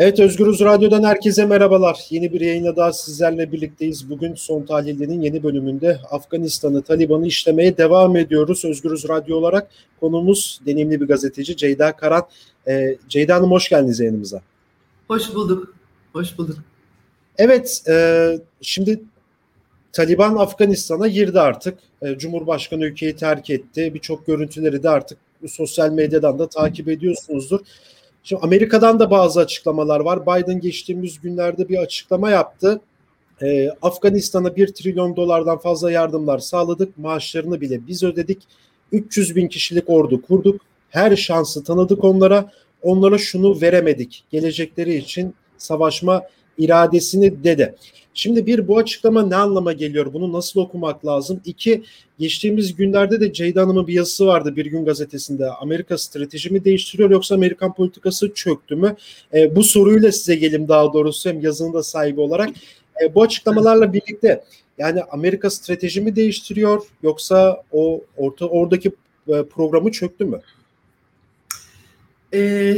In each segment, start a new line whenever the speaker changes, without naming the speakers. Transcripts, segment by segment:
Evet Özgürüz Radyo'dan herkese merhabalar. Yeni bir yayına daha sizlerle birlikteyiz. Bugün Son Tahliller'in yeni bölümünde Afganistan'ı, Taliban'ı işlemeye devam ediyoruz. Özgürüz Radyo olarak konumuz deneyimli bir gazeteci Ceyda Karan. Ee, Ceyda Hanım hoş geldiniz yayınımıza.
Hoş bulduk. Hoş bulduk.
Evet, e, şimdi Taliban Afganistan'a girdi artık. E, Cumhurbaşkanı ülkeyi terk etti. Birçok görüntüleri de artık sosyal medyadan da takip ediyorsunuzdur. Şimdi Amerika'dan da bazı açıklamalar var. Biden geçtiğimiz günlerde bir açıklama yaptı. Ee, Afganistan'a 1 trilyon dolardan fazla yardımlar sağladık. Maaşlarını bile biz ödedik. 300 bin kişilik ordu kurduk. Her şansı tanıdık onlara. Onlara şunu veremedik. Gelecekleri için savaşma iradesini dedi. Şimdi bir bu açıklama ne anlama geliyor? Bunu nasıl okumak lazım? İki geçtiğimiz günlerde de Ceyda Hanım'ın bir yazısı vardı Bir Gün Gazetesi'nde. Amerika strateji mi değiştiriyor yoksa Amerikan politikası çöktü mü? E, bu soruyla size gelim daha doğrusu hem yazının da sahibi olarak. E, bu açıklamalarla birlikte yani Amerika strateji mi değiştiriyor yoksa o orta oradaki e, programı çöktü mü?
Ee,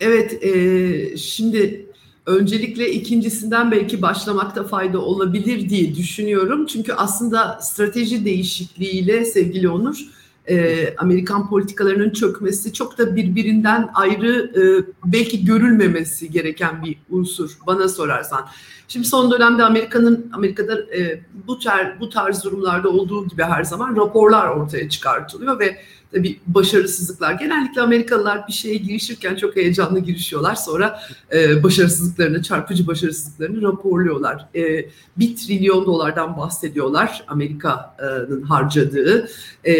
evet, e, şimdi Öncelikle ikincisinden belki başlamakta fayda olabilir diye düşünüyorum. Çünkü aslında strateji değişikliğiyle sevgili Onur, e, Amerikan politikalarının çökmesi çok da birbirinden ayrı e, belki görülmemesi gereken bir unsur bana sorarsan. Şimdi son dönemde Amerika'nın Amerika'da e, bu tarz bu tarz durumlarda olduğu gibi her zaman raporlar ortaya çıkartılıyor ve tabii başarısızlıklar. Genellikle Amerikalılar bir şeye girişirken çok heyecanlı girişiyorlar. Sonra e, başarısızlıklarını, çarpıcı başarısızlıklarını raporluyorlar. E, bir trilyon dolardan bahsediyorlar Amerika'nın harcadığı. E,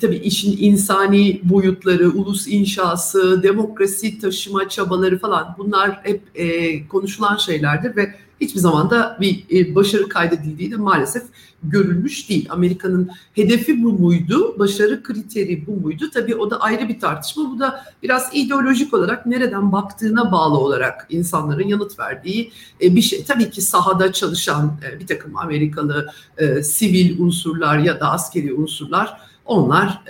tabii işin insani boyutları, ulus inşası, demokrasi taşıma çabaları falan bunlar hep e, konuşulan şeylerdir ve hiçbir zaman da bir e, başarı kaydedildiği de maalesef görülmüş değil. Amerika'nın hedefi bu muydu? Başarı kriteri bu muydu? Tabii o da ayrı bir tartışma. Bu da biraz ideolojik olarak nereden baktığına bağlı olarak insanların yanıt verdiği e, bir şey. Tabii ki sahada çalışan e, bir takım Amerikalı e, sivil unsurlar ya da askeri unsurlar onlar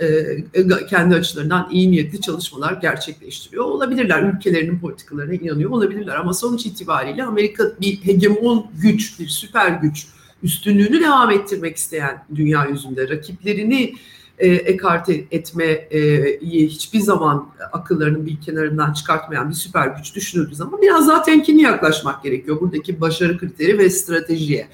kendi açılarından iyi niyetli çalışmalar gerçekleştiriyor olabilirler. Ülkelerinin politikalarına inanıyor olabilirler ama sonuç itibariyle Amerika bir hegemon güç, bir süper güç üstünlüğünü devam ettirmek isteyen dünya yüzünde rakiplerini e, ekarte etmeyi hiçbir zaman akıllarının bir kenarından çıkartmayan bir süper güç düşünüldüğü zaman biraz daha temkinli yaklaşmak gerekiyor buradaki başarı kriteri ve stratejiye.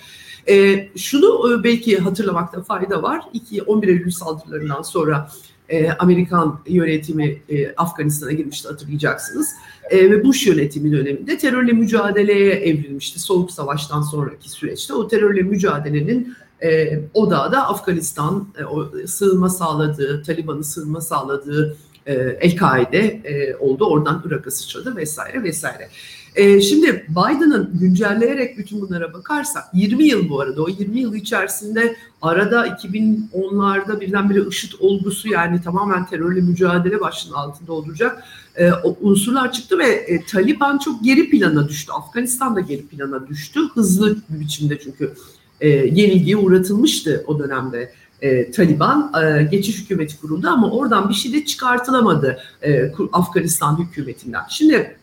E, şunu e, belki hatırlamakta fayda var. 2 11 Eylül saldırılarından sonra e, Amerikan yönetimi e, Afganistan'a girmişti hatırlayacaksınız. E, ve Bush yönetimi döneminde terörle mücadeleye evrilmişti. Soğuk Savaş'tan sonraki süreçte o terörle mücadelenin e, odağı da Afganistan e, o, sığınma sağladığı, Taliban'ın sığınma sağladığı e, El-Kaide e, oldu. Oradan Irak'a sıçradı vesaire vesaire. E, şimdi Biden'ın güncelleyerek bütün bunlara bakarsak 20 yıl bu arada o 20 yıl içerisinde arada 2010'larda birdenbire IŞİD olgusu yani tamamen terörle mücadele başlığının altında olacak e, unsurlar çıktı ve e, Taliban çok geri plana düştü. Afganistan da geri plana düştü. Hızlı bir biçimde çünkü e, yenilgiye uğratılmıştı o dönemde e, Taliban e, geçiş hükümeti kuruldu ama oradan bir şey de çıkartılamadı e, Afganistan hükümetinden. Şimdi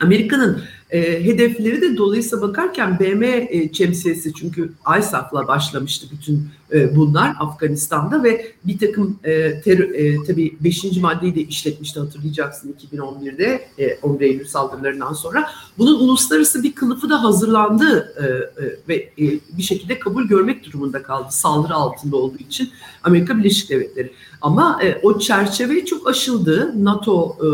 Amerika'nın e, hedefleri de dolayısıyla bakarken BM e, şemsiyesi çünkü ISAF'la başlamıştı bütün e, bunlar Afganistan'da ve bir takım e, ter, e, tabii 5. maddeyi de işletmişti hatırlayacaksın 2011'de e, 11 Eylül saldırılarından sonra. Bunun uluslararası bir kılıfı da hazırlandı e, e, ve e, bir şekilde kabul görmek durumunda kaldı saldırı altında olduğu için Amerika Birleşik Devletleri. Ama e, o çerçeve çok aşıldı. NATO e,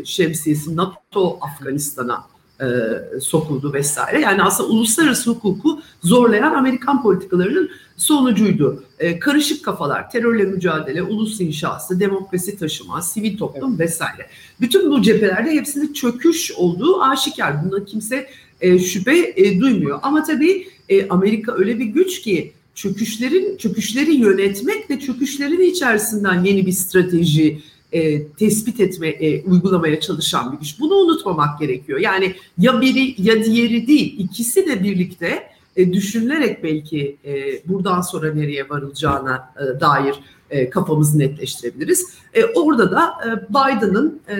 e, şemsiyesi, NATO Afganistan'a e, sokuldu vesaire. Yani aslında uluslararası hukuku zorlayan Amerikan politikalarının sonucuydu. E, karışık kafalar, terörle mücadele, ulus inşası, demokrasi taşıma, sivil toplum vesaire. Bütün bu cephelerde hepsinde çöküş olduğu aşikar. Buna kimse e, şüphe e, duymuyor. Ama tabii e, Amerika öyle bir güç ki çöküşlerin çöküşleri yönetmek ve çöküşlerin içerisinden yeni bir strateji e, tespit etme, e, uygulamaya çalışan bir güç. Bunu unutmamak gerekiyor. Yani ya biri ya diğeri değil, ikisi de birlikte e, düşünülerek belki e, buradan sonra nereye varılacağına e, dair e, kafamızı netleştirebiliriz. E, orada da e, Biden'ın e,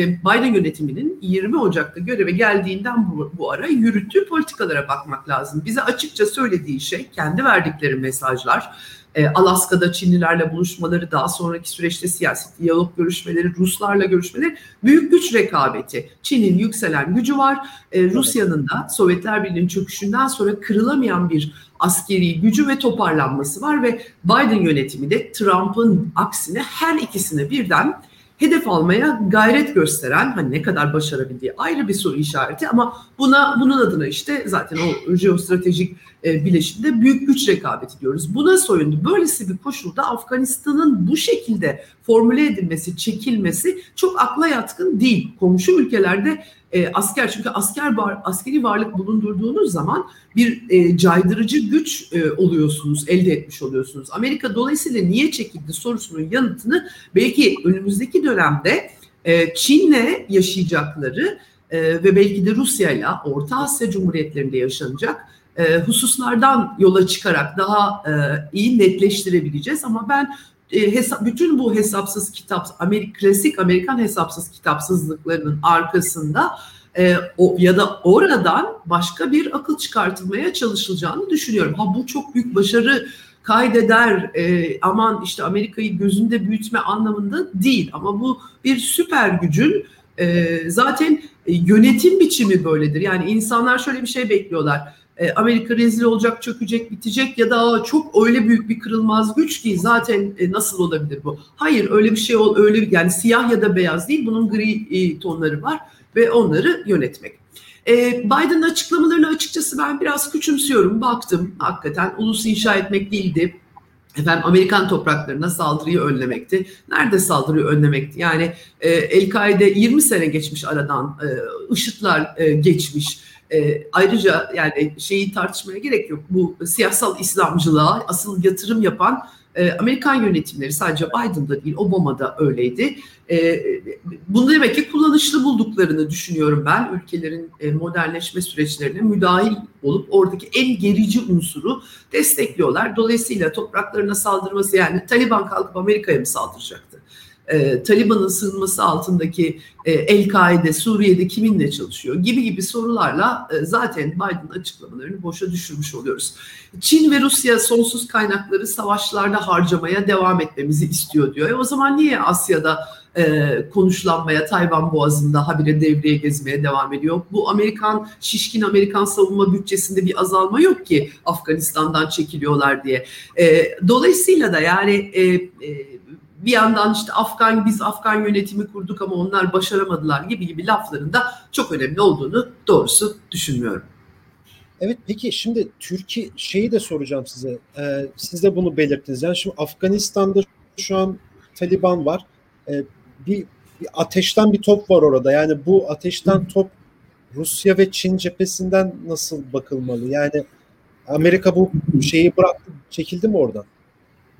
e Biden yönetiminin 20 Ocak'ta göreve geldiğinden bu, bu ara yürüttüğü politikalara bakmak lazım. Bize açıkça söylediği şey kendi verdikleri mesajlar e, Alaska'da Çinlilerle buluşmaları, daha sonraki süreçte siyasi diyalog görüşmeleri, Ruslarla görüşmeleri, büyük güç rekabeti. Çin'in yükselen gücü var. E, Rusya'nın da Sovyetler Birliği'nin çöküşünden sonra kırılamayan bir askeri gücü ve toparlanması var ve Biden yönetimi de Trump'ın aksine her ikisine birden hedef almaya gayret gösteren hani ne kadar başarabildiği ayrı bir soru işareti ama buna bunun adına işte zaten o jeostratejik e, bileşimde büyük güç rekabeti diyoruz. Buna soyundu. Böylesi bir koşulda Afganistan'ın bu şekilde formüle edilmesi, çekilmesi çok akla yatkın değil. Komşu ülkelerde e, asker çünkü asker var, askeri varlık bulundurduğunuz zaman bir e, caydırıcı güç e, oluyorsunuz, elde etmiş oluyorsunuz. Amerika dolayısıyla niye çekildi sorusunun yanıtını belki önümüzdeki dönemde e, Çin'le yaşayacakları e, ve belki de Rusya'yla Orta Asya Cumhuriyetlerinde yaşanacak e, hususlardan yola çıkarak daha e, iyi netleştirebileceğiz. Ama ben e, hesap, bütün bu hesapsız kitap, Amerik, klasik Amerikan hesapsız kitapsızlıklarının arkasında e, o, ya da oradan başka bir akıl çıkartılmaya çalışılacağını düşünüyorum. Ha bu çok büyük başarı kaydeder e, aman işte Amerika'yı gözünde büyütme anlamında değil ama bu bir süper gücün e, zaten e, yönetim biçimi böyledir. Yani insanlar şöyle bir şey bekliyorlar e, Amerika rezil olacak, çökecek, bitecek ya da çok öyle büyük bir kırılmaz güç ki zaten e, nasıl olabilir bu? Hayır öyle bir şey ol öyle yani siyah ya da beyaz değil bunun gri e, tonları var ve onları yönetmek. Biden'ın açıklamalarını açıkçası ben biraz küçümsüyorum. Baktım hakikaten ulusu inşa etmek değildi. Efendim Amerikan topraklarına saldırıyı önlemekti. Nerede saldırıyı önlemekti? Yani e, El-Kaide 20 sene geçmiş aradan, e, IŞİD'ler e, geçmiş. E, ayrıca yani şeyi tartışmaya gerek yok. Bu siyasal İslamcılığa asıl yatırım yapan e, Amerikan yönetimleri sadece Biden'da değil Obama'da öyleydi. E, bunu demek ki kullanışlı bulduklarını düşünüyorum ben. Ülkelerin e, modernleşme süreçlerine müdahil olup oradaki en gerici unsuru destekliyorlar. Dolayısıyla topraklarına saldırması yani Taliban kalkıp Amerika'ya mı saldıracaktı? E, Taliban'ın sığınması altındaki e, El-Kaide Suriye'de kiminle çalışıyor gibi gibi sorularla e, zaten Biden açıklamalarını boşa düşürmüş oluyoruz. Çin ve Rusya sonsuz kaynakları savaşlarda harcamaya devam etmemizi istiyor diyor. E, o zaman niye Asya'da e, konuşlanmaya, Tayvan Boğazı'nda habire devreye gezmeye devam ediyor. Bu Amerikan, şişkin Amerikan savunma bütçesinde bir azalma yok ki Afganistan'dan çekiliyorlar diye. E, dolayısıyla da yani e, e, bir yandan işte Afgan biz Afgan yönetimi kurduk ama onlar başaramadılar gibi gibi lafların da çok önemli olduğunu doğrusu düşünmüyorum.
Evet peki şimdi Türkiye şeyi de soracağım size. Ee, siz de bunu belirttiniz. Yani şimdi Afganistan'da şu an Taliban var. Ee, bir, bir ateşten bir top var orada. Yani bu ateşten top Rusya ve Çin cephesinden nasıl bakılmalı? Yani Amerika bu şeyi bıraktı, çekildi mi oradan?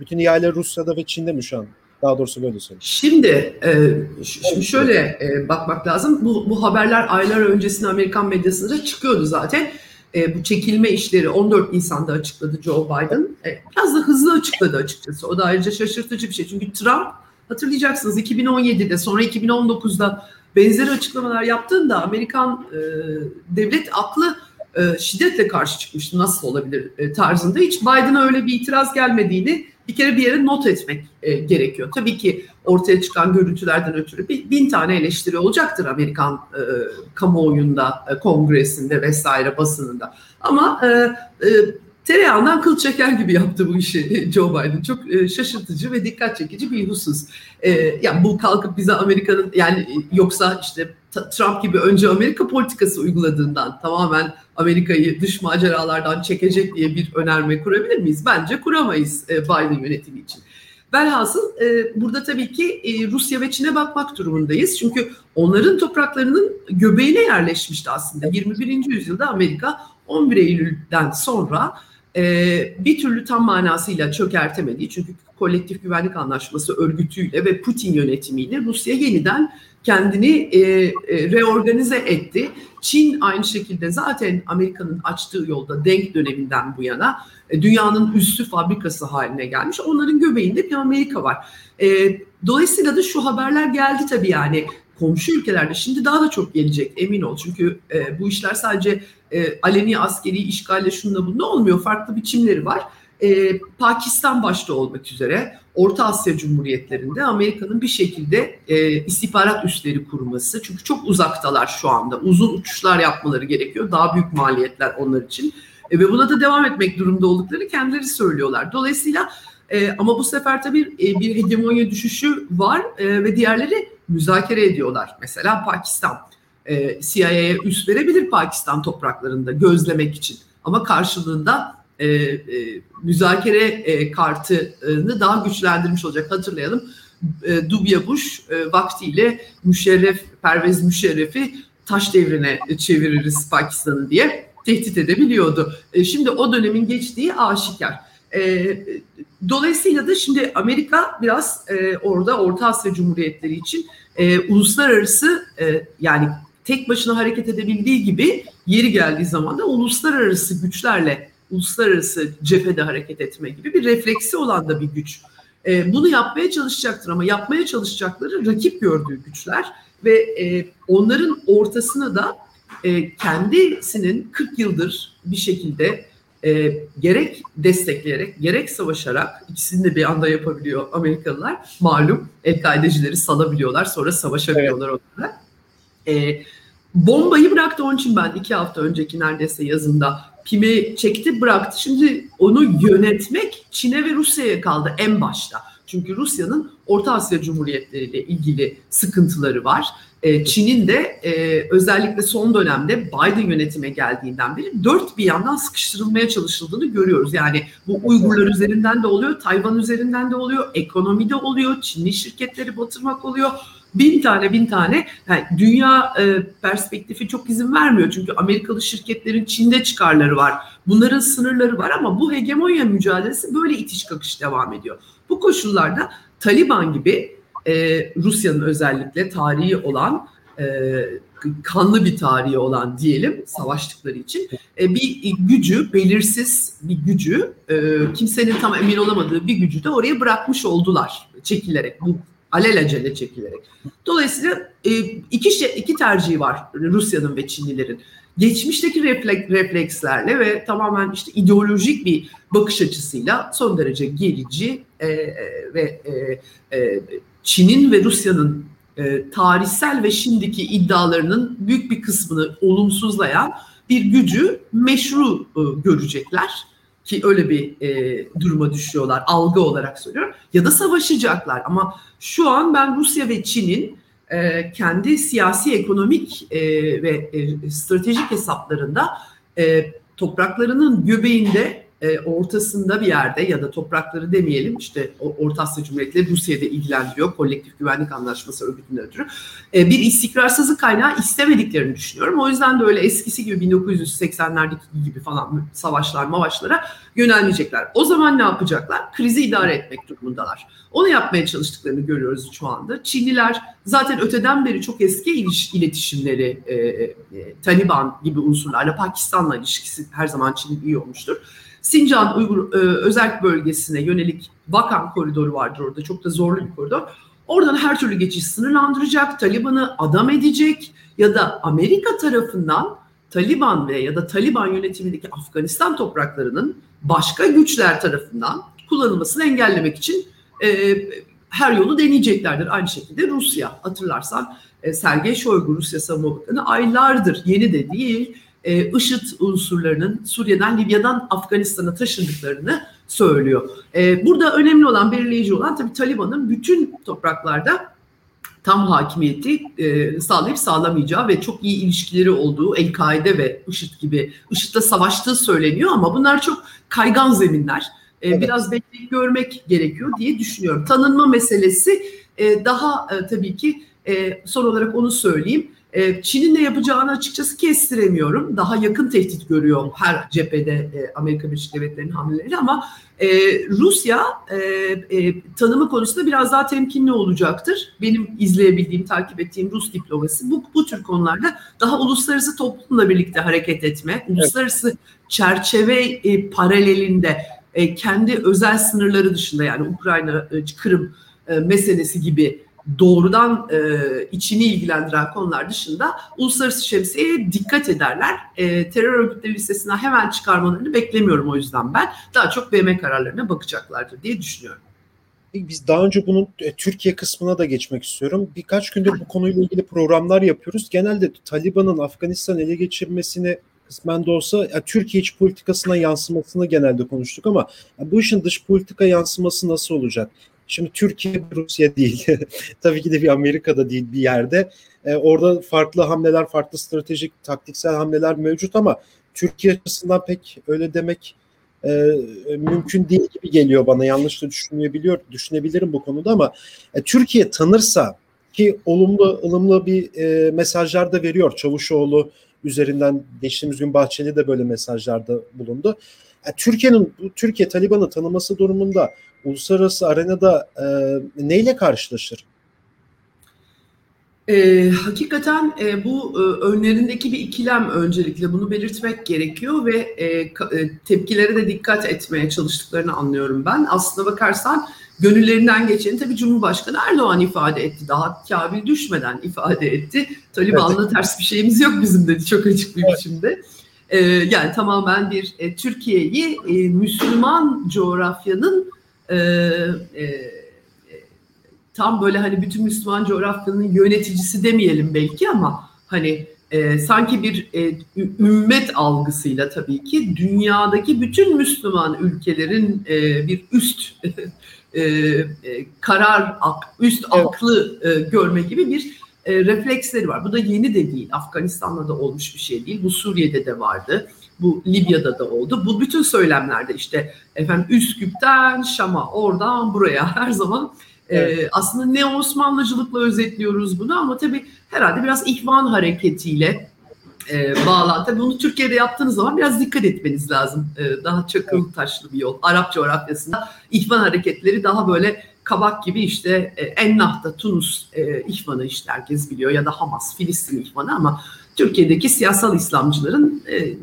Bütün ihale Rusya'da ve Çin'de mi şu an? Daha doğrusu böyle söyleyeyim.
Şimdi, e, şimdi şöyle e, bakmak lazım. Bu, bu haberler aylar öncesinde Amerikan medyasında çıkıyordu zaten. E, bu çekilme işleri 14 Nisan'da açıkladı Joe Biden. E, biraz da hızlı açıkladı açıkçası. O da ayrıca şaşırtıcı bir şey. Çünkü Trump hatırlayacaksınız 2017'de sonra 2019'da benzeri açıklamalar yaptığında Amerikan e, devlet aklı e, şiddetle karşı çıkmıştı. Nasıl olabilir e, tarzında. Hiç Biden'a öyle bir itiraz gelmediğini bir kere bir yere not etmek e, gerekiyor. Tabii ki ortaya çıkan görüntülerden ötürü bir, bin tane eleştiri olacaktır Amerikan e, kamuoyunda, e, kongresinde vesaire basınında. Ama e, e, tereyağından kıl çeker gibi yaptı bu işi Joe Biden. Çok e, şaşırtıcı ve dikkat çekici bir husus. E, yani bu kalkıp bize Amerika'nın yani yoksa işte Trump gibi önce Amerika politikası uyguladığından tamamen Amerika'yı dış maceralardan çekecek diye bir önerme kurabilir miyiz? Bence kuramayız e, Biden yönetimi için. Velhasıl e, burada tabii ki e, Rusya ve Çin'e bakmak durumundayız. Çünkü onların topraklarının göbeğine yerleşmişti aslında. 21. yüzyılda Amerika 11 Eylül'den sonra bir türlü tam manasıyla çökertemediği çünkü kolektif güvenlik anlaşması örgütüyle ve Putin yönetimiyle Rusya yeniden kendini e, e, reorganize etti. Çin aynı şekilde zaten Amerika'nın açtığı yolda denk döneminden bu yana e, dünyanın üstü fabrikası haline gelmiş. Onların göbeğinde bir Amerika var. E, dolayısıyla da şu haberler geldi tabii yani komşu ülkelerde şimdi daha da çok gelecek emin ol. Çünkü e, bu işler sadece e, aleni askeri işgalle şununla bununla olmuyor. Farklı biçimleri var. E, Pakistan başta olmak üzere Orta Asya Cumhuriyetlerinde Amerika'nın bir şekilde e, istihbarat üsleri kurması. Çünkü çok uzaktalar şu anda. Uzun uçuşlar yapmaları gerekiyor. Daha büyük maliyetler onlar için. E, ve buna da devam etmek durumda oldukları kendileri söylüyorlar. Dolayısıyla e, ama bu sefer tabii e, bir hegemonya düşüşü var e, ve diğerleri müzakere ediyorlar. Mesela Pakistan. E, CIA'ya üst verebilir Pakistan topraklarında gözlemek için. Ama karşılığında e, e, müzakere e, kartını daha güçlendirmiş olacak. Hatırlayalım e, Dubya Bush e, vaktiyle Müşerref, Pervez Müşerref'i taş devrine çeviririz Pakistan'ı diye tehdit edebiliyordu. E, şimdi o dönemin geçtiği aşikar. E, dolayısıyla da şimdi Amerika biraz e, orada Orta Asya Cumhuriyetleri için e, uluslararası e, yani tek başına hareket edebildiği gibi yeri geldiği zaman da uluslararası güçlerle uluslararası cephede hareket etme gibi bir refleksi olan da bir güç. E, bunu yapmaya çalışacaktır ama yapmaya çalışacakları rakip gördüğü güçler ve e, onların ortasına da e, kendisinin 40 yıldır bir şekilde e, gerek destekleyerek gerek savaşarak ikisini de bir anda yapabiliyor Amerikalılar. Malum El-Kaidecileri salabiliyorlar sonra savaşabiliyorlar evet. onlara. E, bombayı bıraktı onun için ben iki hafta önceki neredeyse yazında pimi çekti bıraktı. Şimdi onu yönetmek Çin'e ve Rusya'ya kaldı en başta. Çünkü Rusya'nın Orta Asya Cumhuriyetleri ile ilgili sıkıntıları var. E, Çin'in de e, özellikle son dönemde Biden yönetime geldiğinden beri dört bir yandan sıkıştırılmaya çalışıldığını görüyoruz. Yani bu Uygurlar üzerinden de oluyor, Tayvan üzerinden de oluyor, ekonomide oluyor, Çinli şirketleri batırmak oluyor bin tane bin tane yani dünya e, perspektifi çok izin vermiyor. Çünkü Amerikalı şirketlerin Çin'de çıkarları var. Bunların sınırları var ama bu hegemonya mücadelesi böyle itiş kakış devam ediyor. Bu koşullarda Taliban gibi e, Rusya'nın özellikle tarihi olan e, kanlı bir tarihi olan diyelim savaştıkları için e, bir gücü belirsiz bir gücü e, kimsenin tam emin olamadığı bir gücü de oraya bırakmış oldular çekilerek bu alelacele çekilerek. Dolayısıyla e, iki şey, iki tercihi var Rusya'nın ve Çinlilerin. Geçmişteki reflek, reflekslerle ve tamamen işte ideolojik bir bakış açısıyla son derece gerici e, e ve e, e, Çin'in ve Rusya'nın e, tarihsel ve şimdiki iddialarının büyük bir kısmını olumsuzlayan bir gücü meşru e, görecekler. Ki öyle bir e, duruma düşüyorlar algı olarak söylüyorum. Ya da savaşacaklar. Ama şu an ben Rusya ve Çin'in e, kendi siyasi ekonomik e, ve e, stratejik hesaplarında e, topraklarının göbeğinde e, ortasında bir yerde ya da toprakları demeyelim işte Orta Asya Cumhuriyetleri Rusya'da ilgilendiriyor kolektif güvenlik anlaşması örgütünden ötürü e, bir istikrarsızlık kaynağı istemediklerini düşünüyorum. O yüzden de öyle eskisi gibi 1980'lerdeki gibi falan savaşlar mavaşlara yönelmeyecekler. O zaman ne yapacaklar? Krizi idare etmek durumundalar. Onu yapmaya çalıştıklarını görüyoruz şu anda. Çinliler zaten öteden beri çok eski iliş, iletişimleri e, e, Taliban gibi unsurlarla Pakistan'la ilişkisi her zaman Çin'in iyi olmuştur. Sincan Uygur e, özel bölgesine yönelik Vakan koridoru vardır orada. Çok da zorlu bir koridor. Oradan her türlü geçiş sınırlandıracak, Taliban'ı adam edecek ya da Amerika tarafından Taliban ve ya da Taliban yönetimindeki Afganistan topraklarının başka güçler tarafından kullanılmasını engellemek için e, her yolu deneyeceklerdir. Aynı şekilde Rusya hatırlarsan e, Sergey Shoigu Rusya Savunma Bakanı aylardır yeni de değil e, IŞİD unsurlarının Suriye'den, Libya'dan Afganistan'a taşındıklarını söylüyor. E, burada önemli olan, belirleyici olan tabii Taliban'ın bütün topraklarda tam hakimiyeti e, sağlayıp sağlamayacağı ve çok iyi ilişkileri olduğu El-Kaide ve IŞİD gibi IŞİD'le savaştığı söyleniyor ama bunlar çok kaygan zeminler. E, evet. Biraz bekleyip görmek gerekiyor diye düşünüyorum. Tanınma meselesi e, daha e, tabii ki e, son olarak onu söyleyeyim E, Çin'in ne yapacağını açıkçası kestiremiyorum. Daha yakın tehdit görüyor her cephede e, Amerika Birleşik Devletleri'nin hamleleri ama e, Rusya e, e, tanımı konusunda biraz daha temkinli olacaktır. Benim izleyebildiğim, takip ettiğim Rus diplomasi bu, bu tür konularda daha uluslararası toplumla birlikte hareket etme, uluslararası çerçeve e, paralelinde e, kendi özel sınırları dışında yani Ukrayna, e, Kırım e, meselesi gibi doğrudan e, içini ilgilendiren konular dışında uluslararası şemsiyeye dikkat ederler. E, terör örgütleri listesinden hemen çıkarmalarını beklemiyorum o yüzden ben. Daha çok BM kararlarına bakacaklardır diye düşünüyorum.
Biz daha önce bunun e, Türkiye kısmına da geçmek istiyorum. Birkaç gündür bu konuyla ilgili programlar yapıyoruz. Genelde Taliban'ın Afganistan ele geçirmesini kısmen de olsa yani Türkiye iç politikasına yansımasını genelde konuştuk ama bu işin dış politika yansıması nasıl olacak? Şimdi Türkiye Rusya değil. Tabii ki de bir Amerika'da değil bir yerde. E, orada farklı hamleler, farklı stratejik, taktiksel hamleler mevcut ama Türkiye açısından pek öyle demek e, mümkün değil gibi geliyor bana. Yanlış da düşünebiliyor, düşünebilirim bu konuda ama e, Türkiye tanırsa ki olumlu, ılımlı bir e, mesajlar da veriyor. Çavuşoğlu üzerinden geçtiğimiz gün Bahçeli de böyle mesajlarda bulundu. Yani Türkiye'nin Türkiye Taliban'ı tanıması durumunda uluslararası arenada e, neyle karşılaşır?
E, hakikaten e, bu e, önlerindeki bir ikilem öncelikle bunu belirtmek gerekiyor ve e, e, tepkilere de dikkat etmeye çalıştıklarını anlıyorum ben. Aslına bakarsan gönüllerinden geçeni tabii Cumhurbaşkanı Erdoğan ifade etti. Daha Kabil düşmeden ifade etti. Taliban'la evet. ters bir şeyimiz yok bizim dedi çok açık bir evet. biçimde. E, yani tamamen bir e, Türkiye'yi e, Müslüman coğrafyanın e, e, tam böyle hani bütün Müslüman coğrafyanın yöneticisi demeyelim belki ama hani e, sanki bir e, ümmet algısıyla tabii ki dünyadaki bütün Müslüman ülkelerin e, bir üst e, e, karar, üst aklı e, görme gibi bir e, refleksleri var. Bu da yeni de değil. Afganistan'da da olmuş bir şey değil. Bu Suriye'de de vardı. Bu Libya'da da oldu. Bu bütün söylemlerde işte efendim Üsküp'ten Şam'a, oradan buraya her zaman e, evet. aslında ne Osmanlıcılıkla özetliyoruz bunu ama tabii herhalde biraz ihvan hareketiyle e, bağlan. Tabii bunu Türkiye'de yaptığınız zaman biraz dikkat etmeniz lazım. E, daha çakıl taşlı bir yol. Arap coğrafyasında ihvan hareketleri daha böyle kabak gibi işte e, Ennah'ta Tunus e, ihvanı işte herkes biliyor ya da Hamas, Filistin ihvanı ama Türkiye'deki siyasal İslamcıların e, e,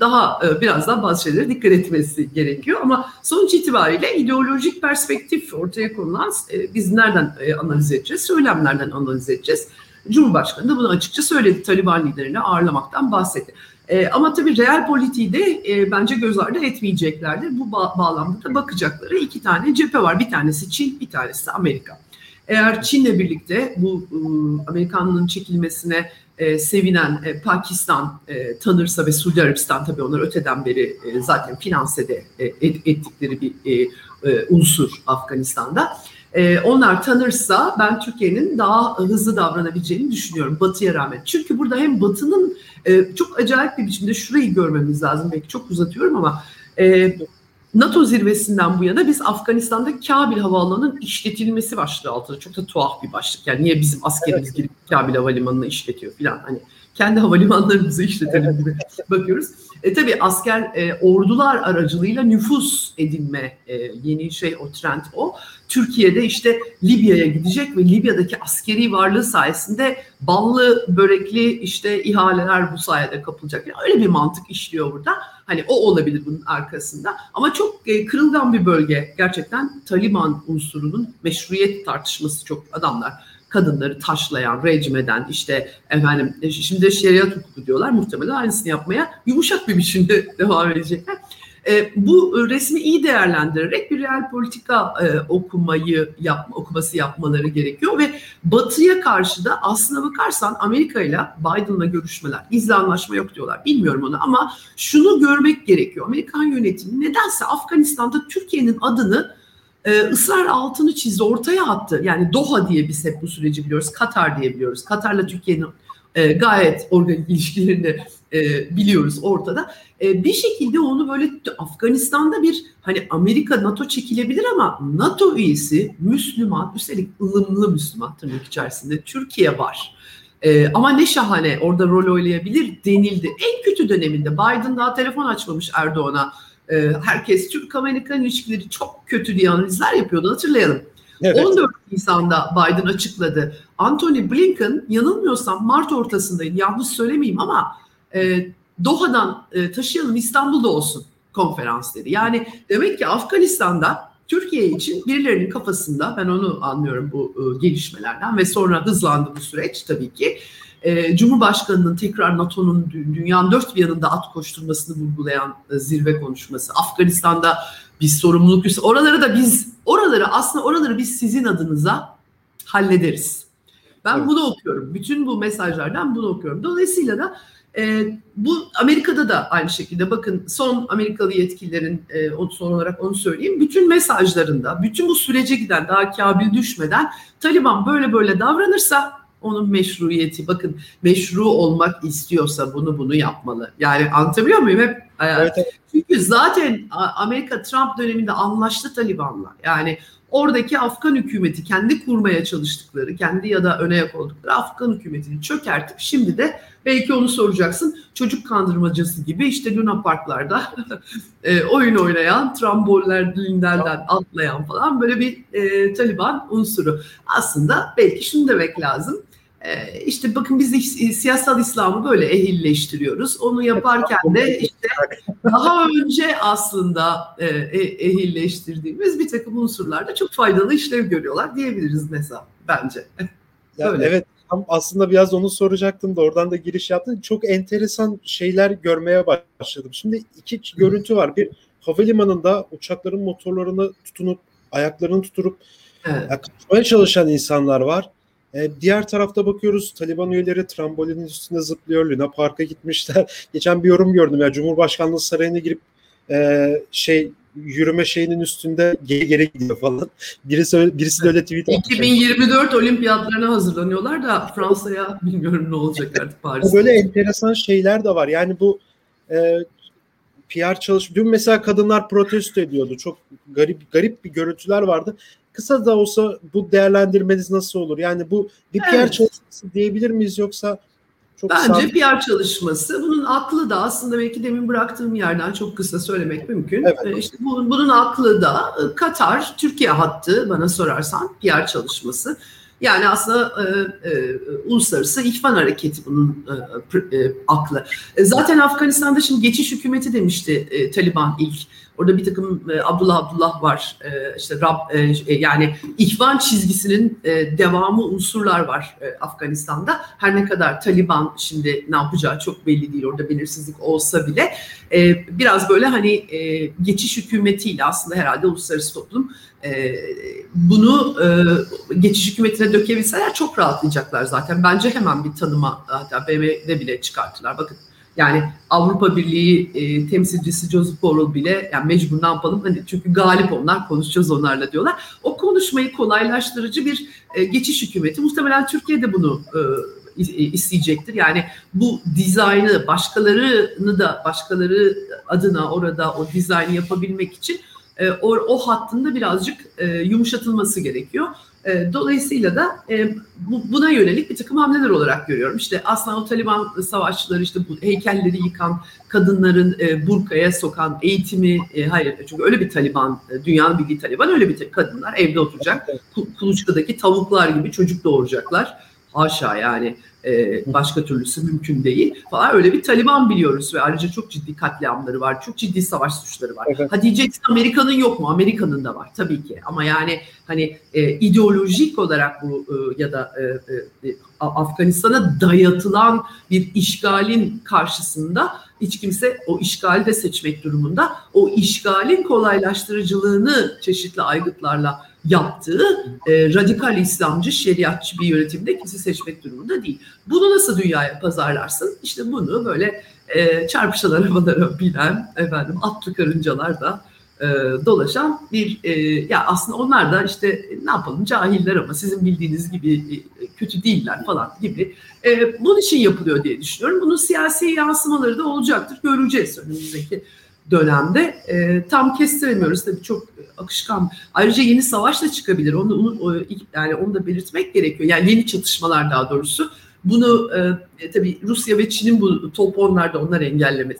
daha e, biraz daha bazı şeylere dikkat etmesi gerekiyor. Ama sonuç itibariyle ideolojik perspektif ortaya konulan biz nereden analiz edeceğiz? Söylemlerden analiz edeceğiz. Cumhurbaşkanı da bunu açıkça söyledi. Taliban liderini ağırlamaktan bahsetti. ama tabii real politiği de bence göz ardı etmeyeceklerdir. Bu bağlamda da bakacakları iki tane cephe var. Bir tanesi Çin, bir tanesi de Amerika. Eğer Çin'le birlikte bu Amerikanlığın çekilmesine e, sevinen e, Pakistan e, tanırsa ve Suudi Arabistan tabii onlar öteden beri e, zaten finansede e, et, ettikleri bir e, e, unsur Afganistan'da. E, onlar tanırsa ben Türkiye'nin daha hızlı davranabileceğini düşünüyorum Batı'ya rağmen. Çünkü burada hem Batı'nın e, çok acayip bir biçimde şurayı görmemiz lazım. Belki çok uzatıyorum ama e, NATO zirvesinden bu yana biz Afganistan'da Kabil Havaalanı'nın işletilmesi başlığı altında çok da tuhaf bir başlık. Yani niye bizim askerimiz evet. girip Kabil Havalimanı'nı işletiyor falan hani kendi havalimanlarımızı işletelim gibi bakıyoruz. E tabi asker e, ordular aracılığıyla nüfus edinme e, yeni şey o trend o. Türkiye'de işte Libya'ya gidecek ve Libya'daki askeri varlığı sayesinde ballı börekli işte ihaleler bu sayede kapılacak. Yani öyle bir mantık işliyor burada. Hani o olabilir bunun arkasında. Ama çok e, kırılgan bir bölge. Gerçekten Taliban unsurunun meşruiyet tartışması çok adamlar kadınları taşlayan, rejim eden işte efendim e, şimdi şeriat hukuku diyorlar muhtemelen aynısını yapmaya yumuşak bir biçimde devam edecekler. E, bu resmi iyi değerlendirerek bir real politika e, okumayı yapma, okuması yapmaları gerekiyor ve Batı'ya karşı da aslına bakarsan Amerika ile Biden'la görüşmeler, gizli anlaşma yok diyorlar. Bilmiyorum onu ama şunu görmek gerekiyor. Amerikan yönetimi nedense Afganistan'da Türkiye'nin adını e, ısrar altını çizdi, ortaya attı. Yani Doha diye biz hep bu süreci biliyoruz, Katar diye biliyoruz. Katar'la Türkiye'nin e, gayet organik ilişkilerini e, biliyoruz ortada. E, bir şekilde onu böyle Afganistan'da bir hani Amerika NATO çekilebilir ama NATO üyesi Müslüman, üstelik ılımlı Müslüman tırnak içerisinde Türkiye var. E, ama ne şahane orada rol oynayabilir denildi. En kötü döneminde Biden daha telefon açmamış Erdoğan'a. E, herkes Türk-Amerikan ilişkileri çok kötü diye analizler yapıyordu hatırlayalım. Evet. 14 Nisan'da Biden açıkladı. Anthony Blinken yanılmıyorsam Mart ortasındaydı. Yanlış söylemeyeyim ama e, Doha'dan e, taşıyalım İstanbul'da olsun konferans dedi. Yani demek ki Afganistan'da Türkiye için birilerinin kafasında ben onu anlıyorum bu e, gelişmelerden ve sonra hızlandı bu süreç tabii ki. E, Cumhurbaşkanı'nın tekrar NATO'nun dünyanın dört bir yanında at koşturmasını vurgulayan e, zirve konuşması. Afganistan'da biz sorumluluk üstü. Oraları da biz, oraları aslında oraları biz sizin adınıza hallederiz. Ben evet. bunu okuyorum. Bütün bu mesajlardan bunu okuyorum. Dolayısıyla da e, bu Amerika'da da aynı şekilde bakın son Amerikalı yetkililerin e, son olarak onu söyleyeyim. Bütün mesajlarında, bütün bu sürece giden daha kabil düşmeden Taliban böyle böyle davranırsa onun meşruiyeti bakın meşru olmak istiyorsa bunu bunu yapmalı. Yani anlatabiliyor muyum? Hep e, evet. Çünkü zaten Amerika Trump döneminde anlaştı Taliban'la. Yani oradaki Afgan hükümeti kendi kurmaya çalıştıkları, kendi ya da öne yak oldukları Afgan hükümetini çökertip şimdi de belki onu soracaksın çocuk kandırmacası gibi işte Luna Parklarda e, oyun oynayan, trambollerden atlayan falan böyle bir e, Taliban unsuru. Aslında belki şunu demek lazım. Ee, işte bakın biz siyasal İslam'ı böyle ehilleştiriyoruz. Onu yaparken de işte daha önce aslında e, e, ehilleştirdiğimiz bir takım unsurlarda çok faydalı işlev görüyorlar diyebiliriz mesela bence.
Ya, evet aslında biraz onu soracaktım da oradan da giriş yaptın. Çok enteresan şeyler görmeye başladım. Şimdi iki görüntü var. Bir havalimanında uçakların motorlarını tutunup ayaklarını tuturup evet. çalışan insanlar var. E, diğer tarafta bakıyoruz Taliban üyeleri trambolinin üstünde zıplıyor. Luna Park'a gitmişler. Geçen bir yorum gördüm ya Cumhurbaşkanlığı sarayına girip e, şey yürüme şeyinin üstünde geri geri gidiyor falan. Birisi birisi de öyle tweet
2024 olimpiyatlarına hazırlanıyorlar da Fransa'ya bilmiyorum ne olacak artık Paris'te.
Böyle enteresan şeyler de var. Yani bu e, PR çalış. Dün mesela kadınlar protesto ediyordu. Çok garip garip bir görüntüler vardı kısa da olsa bu değerlendirmeniz nasıl olur? Yani bu bir PR evet. çalışması diyebilir miyiz yoksa
çok Bence sağ... PR çalışması. Bunun aklı da aslında belki demin bıraktığım yerden çok kısa söylemek mümkün. Evet. Ee, işte bu, bunun aklı da e, Katar, Türkiye hattı bana sorarsan PR çalışması. Yani aslında e, e, uluslararası ihvan hareketi bunun e, e, aklı. E, zaten Afganistan'da şimdi geçiş hükümeti demişti e, Taliban ilk. Orada bir takım e, Abdullah Abdullah var. E, işte Rab e, e, yani ihvan çizgisinin e, devamı unsurlar var e, Afganistan'da. Her ne kadar Taliban şimdi ne yapacağı çok belli değil. Orada belirsizlik olsa bile e, biraz böyle hani e, geçiş hükümetiyle aslında herhalde uluslararası toplum e, bunu e, geçiş hükümetine dökebilseler çok rahatlayacaklar zaten. Bence hemen bir tanıma hatta BM'de bile çıkarttılar. Bakın yani Avrupa Birliği e, temsilcisi Joseph Borrell bile yani mecbur ne yapalım hani çünkü galip onlar konuşacağız onlarla diyorlar. O konuşmayı kolaylaştırıcı bir e, geçiş hükümeti muhtemelen Türkiye'de bunu e, isteyecektir. Yani bu dizaynı başkalarını da başkaları adına orada o dizaynı yapabilmek için e, o, o hattında birazcık e, yumuşatılması gerekiyor. E, dolayısıyla da e, bu, buna yönelik bir takım hamleler olarak görüyorum. İşte aslında o Taliban savaşçıları işte bu heykelleri yıkan, kadınların e, burkaya sokan, eğitimi, e, hayır çünkü öyle bir Taliban, e, dünyanın bildiği Taliban öyle bir kadınlar evde oturacak, kuluçkadaki tavuklar gibi çocuk doğuracaklar. Haşa yani e, başka türlüsü mümkün değil falan öyle bir Taliban biliyoruz ve ayrıca çok ciddi katliamları var. Çok ciddi savaş suçları var. Evet. Ha diyeceksin Amerika'nın yok mu? Amerika'nın da var tabii ki. Ama yani hani e, ideolojik olarak bu e, ya da e, e, Afganistan'a dayatılan bir işgalin karşısında hiç kimse o işgali de seçmek durumunda. O işgalin kolaylaştırıcılığını çeşitli aygıtlarla yaptığı e, radikal İslamcı, şeriatçı bir yönetimde kimse seçmek durumunda değil. Bunu nasıl dünyaya pazarlarsın? İşte bunu böyle e, çarpışan arabalara binen, efendim atlı karıncalar da e, dolaşan bir e, ya aslında onlar da işte ne yapalım cahiller ama sizin bildiğiniz gibi e, kötü değiller falan gibi e, bunun için yapılıyor diye düşünüyorum. Bunun siyasi yansımaları da olacaktır. Göreceğiz önümüzdeki dönemde. E, tam kestiremiyoruz tabii çok akışkan. Ayrıca yeni savaş da çıkabilir. Onu, onu yani onu da belirtmek gerekiyor. Yani yeni çatışmalar daha doğrusu Bunu e, tabii Rusya ve Çin'in bu top onlarda onlar engellemek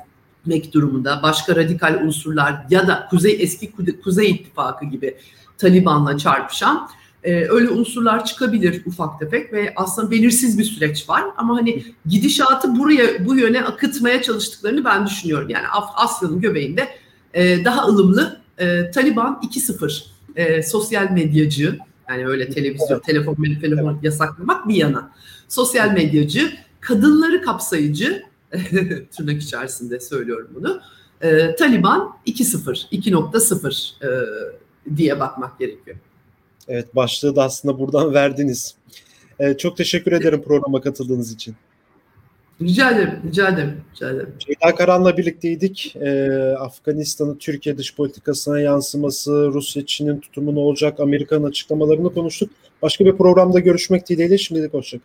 durumunda. Başka radikal unsurlar ya da Kuzey eski Kuzey İttifakı gibi Taliban'la çarpışan e, öyle unsurlar çıkabilir ufak tefek ve aslında belirsiz bir süreç var ama hani gidişatı buraya bu yöne akıtmaya çalıştıklarını ben düşünüyorum. Yani Asya'nın göbeğinde e, daha ılımlı e, Taliban 2.0 e, sosyal medyacı yani öyle televizyon, evet. telefon, telefon evet. yasaklamak bir yana. Sosyal medyacı, kadınları kapsayıcı tırnak içerisinde söylüyorum bunu. E, Taliban 2.0, 2.0 e, diye bakmak gerekiyor.
Evet başlığı da aslında buradan verdiniz. Ee, çok teşekkür ederim programa katıldığınız için.
Rica ederim, rica ederim, rica ederim.
Ceyda Karan'la birlikteydik. Ee, Afganistan'ın Türkiye dış politikasına yansıması, Rusya Çin'in tutumu ne olacak, Amerika'nın açıklamalarını konuştuk. Başka bir programda görüşmek dileğiyle şimdilik hoşçakalın.